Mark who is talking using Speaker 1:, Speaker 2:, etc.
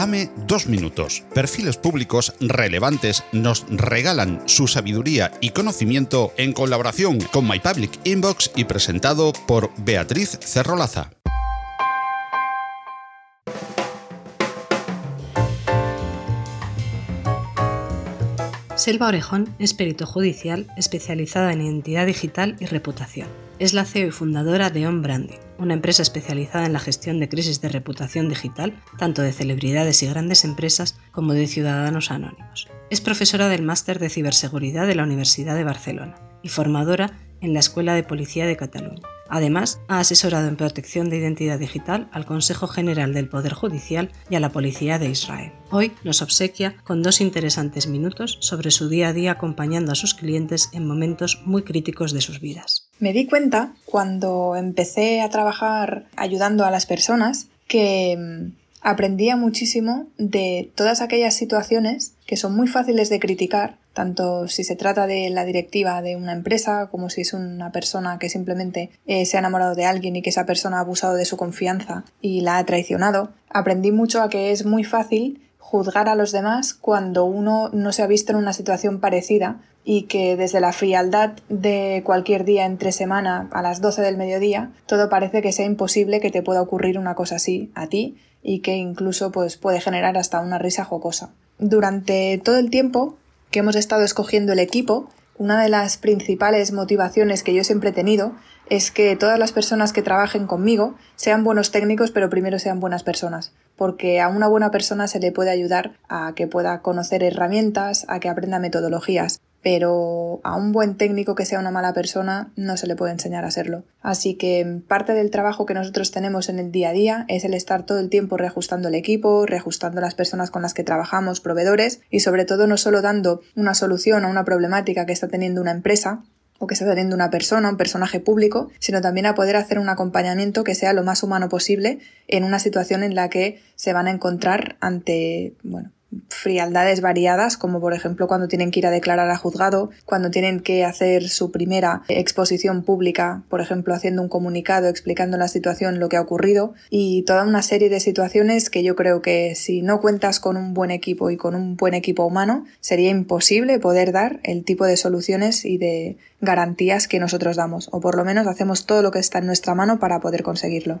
Speaker 1: Dame dos minutos. Perfiles públicos relevantes nos regalan su sabiduría y conocimiento en colaboración con My Public Inbox y presentado por Beatriz Cerrolaza.
Speaker 2: Selva Orejón es perito judicial especializada en identidad digital y reputación. Es la CEO y fundadora de On Branding, una empresa especializada en la gestión de crisis de reputación digital, tanto de celebridades y grandes empresas como de ciudadanos anónimos. Es profesora del Máster de Ciberseguridad de la Universidad de Barcelona y formadora en la Escuela de Policía de Cataluña. Además, ha asesorado en protección de identidad digital al Consejo General del Poder Judicial y a la Policía de Israel. Hoy nos obsequia con dos interesantes minutos sobre su día a día acompañando a sus clientes en momentos muy críticos de sus vidas.
Speaker 3: Me di cuenta cuando empecé a trabajar ayudando a las personas que mm, aprendía muchísimo de todas aquellas situaciones que son muy fáciles de criticar, tanto si se trata de la directiva de una empresa como si es una persona que simplemente eh, se ha enamorado de alguien y que esa persona ha abusado de su confianza y la ha traicionado. Aprendí mucho a que es muy fácil juzgar a los demás cuando uno no se ha visto en una situación parecida y que desde la frialdad de cualquier día entre semana a las 12 del mediodía todo parece que sea imposible que te pueda ocurrir una cosa así a ti y que incluso pues, puede generar hasta una risa jocosa. Durante todo el tiempo que hemos estado escogiendo el equipo, una de las principales motivaciones que yo siempre he tenido es que todas las personas que trabajen conmigo sean buenos técnicos, pero primero sean buenas personas, porque a una buena persona se le puede ayudar a que pueda conocer herramientas, a que aprenda metodologías pero a un buen técnico que sea una mala persona no se le puede enseñar a serlo. Así que parte del trabajo que nosotros tenemos en el día a día es el estar todo el tiempo reajustando el equipo, reajustando las personas con las que trabajamos, proveedores y sobre todo no solo dando una solución a una problemática que está teniendo una empresa, o que está teniendo una persona, un personaje público, sino también a poder hacer un acompañamiento que sea lo más humano posible en una situación en la que se van a encontrar ante, bueno, frialdades variadas, como por ejemplo cuando tienen que ir a declarar a juzgado, cuando tienen que hacer su primera exposición pública, por ejemplo haciendo un comunicado explicando la situación, lo que ha ocurrido, y toda una serie de situaciones que yo creo que si no cuentas con un buen equipo y con un buen equipo humano, sería imposible poder dar el tipo de soluciones y de garantías que nosotros damos, o por lo menos hacemos todo lo que está en nuestra mano para poder conseguirlo.